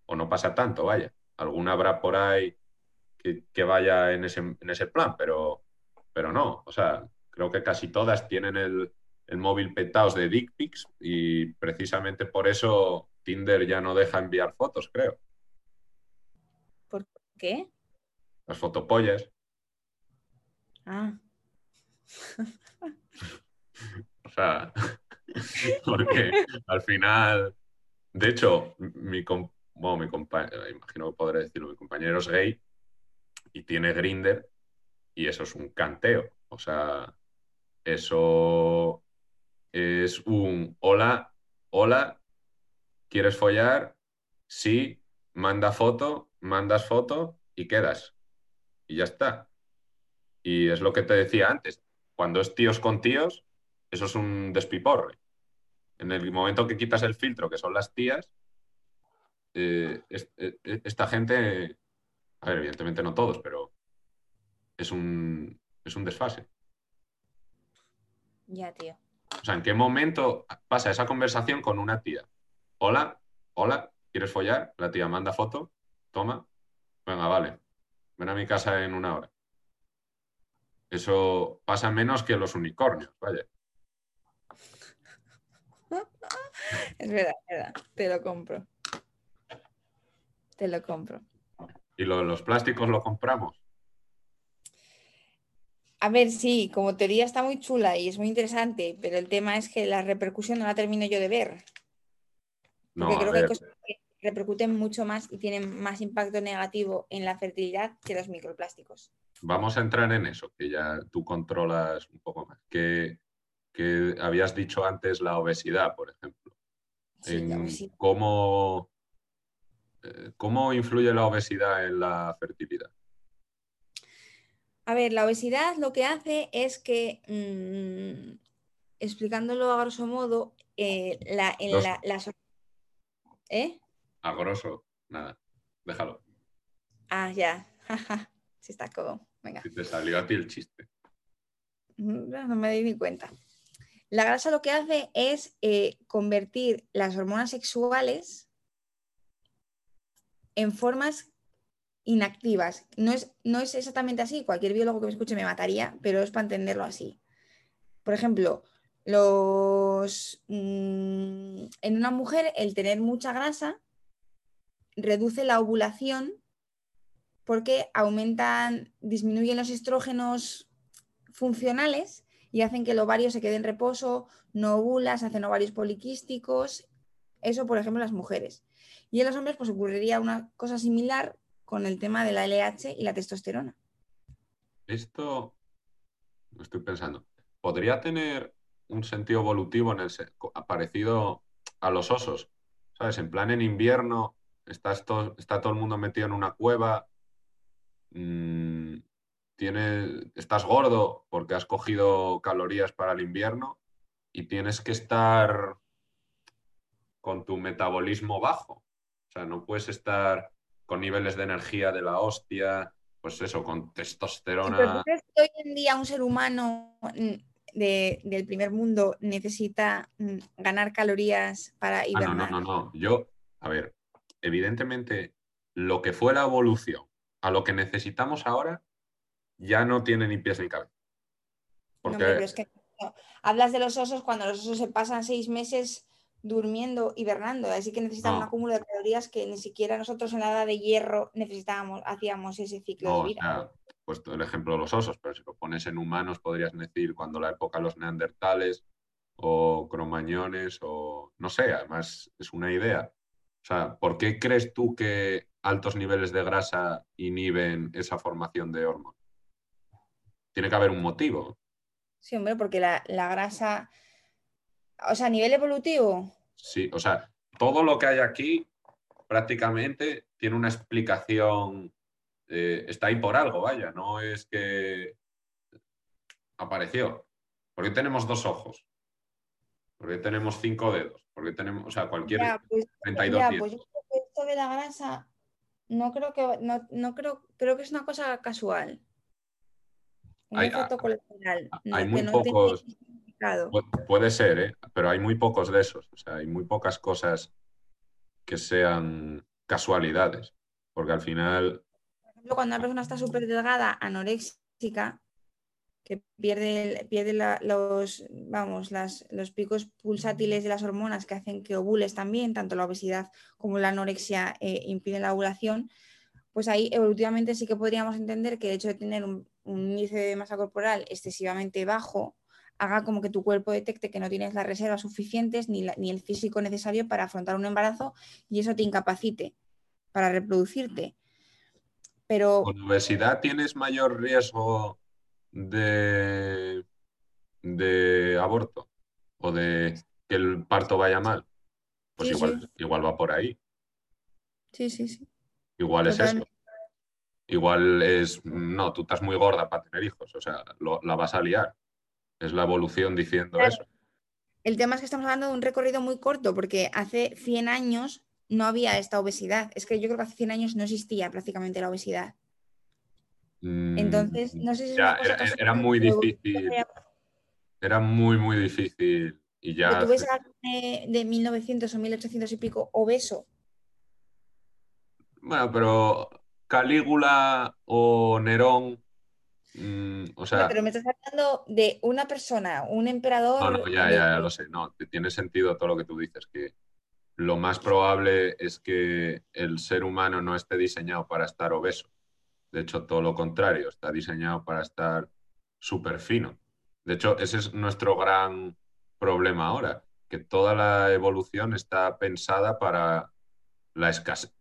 O no pasa tanto, vaya. Alguna habrá por ahí que, que vaya en ese, en ese plan, pero, pero no. O sea, creo que casi todas tienen el, el móvil petaos de dick pics y precisamente por eso Tinder ya no deja enviar fotos, creo. ¿Por qué? Las fotopollas. Ah. o sea, porque al final, de hecho, mi, compañero, imagino podré decirlo, mi compañero es gay y tiene Grinder y eso es un canteo. O sea, eso es un hola, hola, ¿quieres follar? Sí, manda foto, mandas foto y quedas. Y ya está. Y es lo que te decía antes, cuando es tíos con tíos, eso es un despiporre. En el momento que quitas el filtro, que son las tías, eh, eh, esta gente, a ver, evidentemente no todos, pero es un, es un desfase. Ya, tío. O sea, ¿en qué momento pasa esa conversación con una tía? Hola, hola, ¿quieres follar? La tía manda foto, toma, venga, vale, ven a mi casa en una hora. Eso pasa menos que los unicornios, vaya. Es verdad, es verdad, te lo compro. Te lo compro. ¿Y lo los plásticos lo compramos? A ver, sí, como teoría está muy chula y es muy interesante, pero el tema es que la repercusión no la termino yo de ver. Porque creo que hay cosas que repercuten mucho más y tienen más impacto negativo en la fertilidad que los microplásticos. Vamos a entrar en eso, que ya tú controlas un poco más. Que, habías dicho antes la obesidad, por ejemplo. Cómo, eh, ¿Cómo influye la obesidad en la fertilidad? A ver, la obesidad lo que hace es que, mm, explicándolo a grosso modo, eh, la, en Los- la, las- ¿Eh? A grosso, nada, déjalo. Ah, ya. Sí, está como. Venga. Si te salió a ti el chiste. No me di ni cuenta. La grasa lo que hace es eh, convertir las hormonas sexuales en formas inactivas. No es, no es exactamente así, cualquier biólogo que me escuche me mataría, pero es para entenderlo así. Por ejemplo, los, mm, en una mujer el tener mucha grasa reduce la ovulación porque aumentan, disminuyen los estrógenos funcionales y hacen que el ovario se quede en reposo, no ovula, se hacen ovarios poliquísticos. Eso, por ejemplo, en las mujeres. Y en los hombres, pues ocurriría una cosa similar con el tema de la LH y la testosterona. Esto, estoy pensando, podría tener un sentido evolutivo en el parecido a los osos, ¿sabes? En plan, en invierno está todo el mundo metido en una cueva, mm, tienes- estás gordo porque has cogido calorías para el invierno y tienes que estar con tu metabolismo bajo. O sea, no puedes estar con niveles de energía de la hostia, pues eso, con pero ¿tú testosterona. crees que hoy en día un ser humano mm, de- del primer mundo necesita mm, ganar calorías para Ah, no, hibernar? no, no, no. Yo, a ver, evidentemente, lo que fue la evolución a lo que necesitamos ahora ya no tiene ni pies ni cabeza. No, Porque, pero es que no. hablas de los osos cuando los osos se pasan seis meses durmiendo, hibernando, así que necesitan No. un acúmulo de calorías que ni siquiera nosotros en la edad de hierro necesitábamos, hacíamos ese ciclo no, de o vida. sea, puesto el ejemplo de los osos, pero si lo pones en humanos, podrías decir cuando la época de los neandertales o cromañones o no sé, además es una idea. O sea, ¿por qué crees tú que altos niveles de grasa inhiben esa formación de hormonas? Tiene que haber un motivo. Sí, hombre, porque la, la grasa, o sea, a nivel evolutivo, Sí, o sea, todo lo que hay aquí prácticamente tiene una explicación, eh, está ahí por algo, vaya, no es que apareció. ¿Por qué tenemos dos ojos? ¿Por qué tenemos cinco dedos? ¿Por qué tenemos, o sea, cualquier ya, pues, 32 ya, pues yo creo que esto de la grasa, no creo que, no, no creo, creo que es una cosa casual. Un Hay- efecto ah, colateral, no- hay muy no pocos- Puede ser, ¿eh? pero hay muy pocos de esos. O sea, hay muy pocas cosas que sean casualidades. Porque al final, Por ejemplo, cuando una persona está súper delgada, anoréxica, que pierde, pierde la- los, vamos, las- los picos pulsátiles de las hormonas que hacen que ovules también, tanto la obesidad como la anorexia eh, impiden la ovulación, pues ahí evolutivamente sí que podríamos entender que el hecho de tener un, un índice de masa corporal excesivamente bajo haga como que tu cuerpo detecte que no tienes las reservas suficientes ni, la- ni el físico necesario para afrontar un embarazo y eso te incapacite para reproducirte. Pero con obesidad tienes mayor riesgo de, de aborto o de que el parto vaya mal. Pues Sí, igual, sí. igual va por ahí. sí, sí, sí. Igual es eso. Igual es, no, tú estás muy gorda para tener hijos. O sea, lo- la vas a liar. Es la evolución diciendo Claro. eso. El tema es que estamos hablando de un recorrido muy corto, porque hace 100 años no había esta obesidad. Es que yo creo que hace 100 años no existía prácticamente la obesidad. Mm, Entonces, no sé si ya, era, era muy difícil. Era muy, muy difícil. Y ya. Tú ves a alguien de, de 1900 o 1800 y pico obeso. Bueno, pero Calígula o Nerón. mm, o sea. No, pero me estás hablando de una persona, un emperador. No, no, ya, de- ya, ya lo sé. No, tiene sentido todo lo que tú dices, que lo más probable es que el ser humano no esté diseñado para estar obeso. De hecho, todo lo contrario, está diseñado para estar súper fino. De hecho, ese es nuestro gran problema ahora, que toda la evolución está pensada para la escasez.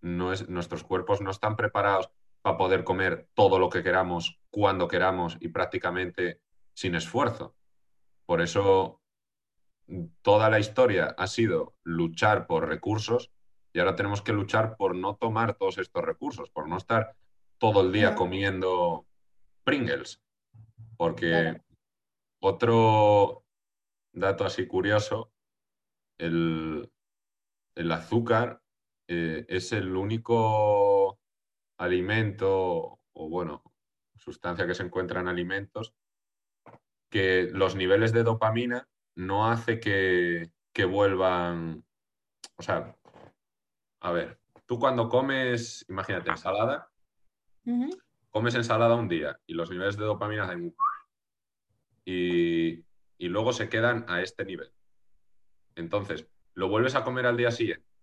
No es, nuestros cuerpos no están preparados para poder comer todo lo que queramos, cuando queramos y prácticamente sin esfuerzo. Por eso toda la historia ha sido luchar por recursos y ahora tenemos que luchar por no tomar todos estos recursos, por no estar todo el día comiendo Pringles. Porque Claro. otro dato así curioso, el, el azúcar eh, es el único alimento o bueno, sustancia que se encuentra en alimentos que los niveles de dopamina no hace que, que vuelvan, o sea, a ver, tú cuando comes, imagínate, ensalada, comes ensalada un día y los niveles de dopamina hacen y, y luego se quedan a este nivel. Entonces, lo vuelves a comer al día siguiente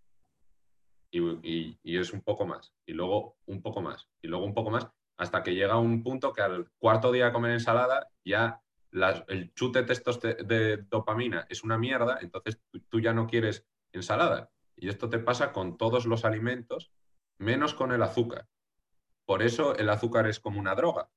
y, es un poco más, y luego un poco más, y luego un poco más, hasta que llega un punto que al cuarto día de comer ensalada ya el chute de, de dopamina es una mierda, entonces tú, tú ya no quieres ensalada. Y esto te pasa con todos los alimentos, menos con el azúcar. Por eso el azúcar es como una droga,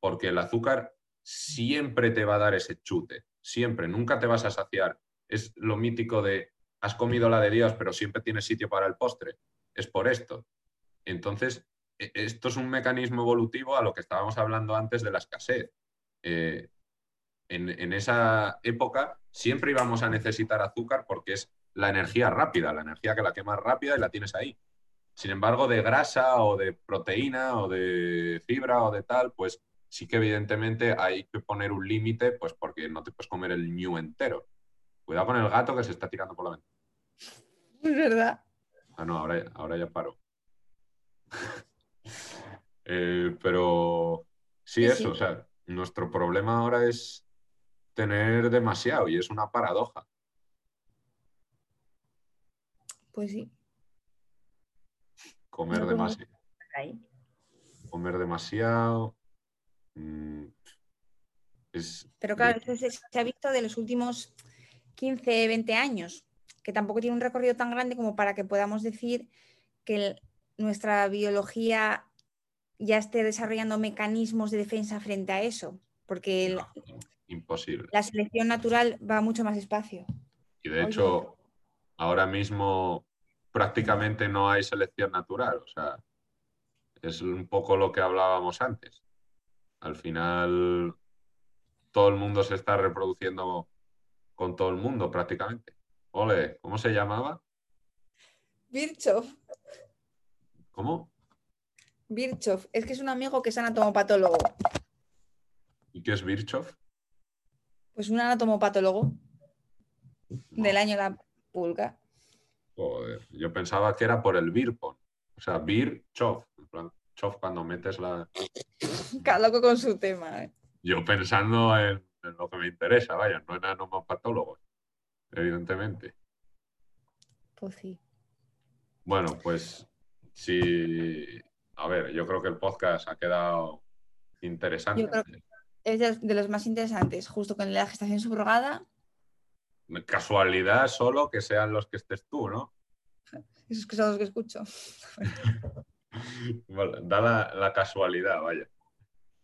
porque el azúcar siempre te va a dar ese chute, siempre, nunca te vas a saciar. Es lo mítico de, has comido la de Dios, pero siempre tienes sitio para el postre. Es por esto. Entonces, e- esto es un mecanismo evolutivo a lo que estábamos hablando antes de la escasez. Eh, en, esa época siempre íbamos a necesitar azúcar porque es la energía rápida, la energía que la quemas rápida y la tienes ahí. Sin embargo, de grasa o de proteína o de fibra o de tal, pues sí que evidentemente hay que poner un límite, pues porque no te puedes comer el ñu entero. Cuidado con el gato que se está tirando por la ventana. Es verdad. Ah, no, ahora, ahora ya paro. Eh, pero sí, Sí, eso, sí. o sea, nuestro problema ahora es tener demasiado y es una paradoja. Pues sí. Comer No, demasiado. Comer demasiado. mm, es, Pero claro, eso se, se ha visto de los últimos 15, 20 años, que tampoco tiene un recorrido tan grande como para que podamos decir que el- nuestra biología ya esté desarrollando mecanismos de defensa frente a eso, porque el- no, imposible. la selección natural va mucho más despacio. Y de Oye. hecho, ahora mismo prácticamente no hay selección natural. O sea, es un poco lo que hablábamos antes. Al final, todo el mundo se está reproduciendo con todo el mundo prácticamente. Ole, ¿cómo se llamaba? Virchow, ¿Cómo? Virchow, es que es un amigo que es anatomopatólogo. ¿Y qué es Virchow? Pues un anatomopatólogo No, del año la pulga. joder, yo pensaba que era por el Birpon. O sea, plan, chof cuando metes la... Cada loco con su tema. ¿eh? Yo pensando en, en lo que me interesa, vaya, no en anomopatólogos, evidentemente. Pues sí. Bueno, pues sí. A ver, yo creo que el podcast ha quedado interesante. Yo creo Es de, de los más interesantes, justo con la gestación subrogada. Casualidad solo que sean los que estés tú, ¿no? Esos que son los que escucho. Bueno, da la, la casualidad, vaya.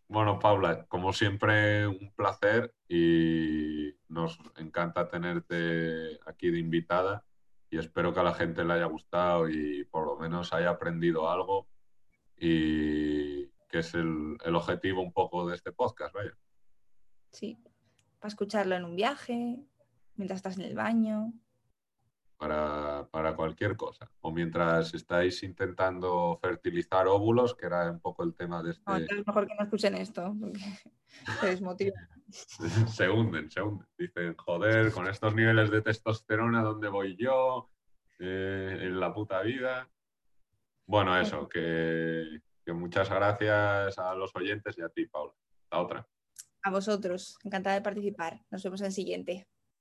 Bueno, Paula, como siempre, un placer y nos encanta tenerte aquí de invitada y espero que a la gente le haya gustado y por lo menos haya aprendido algo y que es el, objetivo un poco de este podcast, vaya. Sí. Para escucharlo en un viaje, mientras estás en el baño. Para, para cualquier cosa. O mientras estáis intentando fertilizar óvulos, que era un poco el tema de este... No, es mejor que no escuchen esto, porque se desmotivan. se hunden, se hunden. Dicen, joder, con estos niveles de testosterona, ¿dónde voy yo? Eh, en la puta vida. Bueno, eso, que, que muchas gracias a los oyentes y a ti, Paula. La otra. A vosotros, encantada de participar. Nos vemos en el siguiente.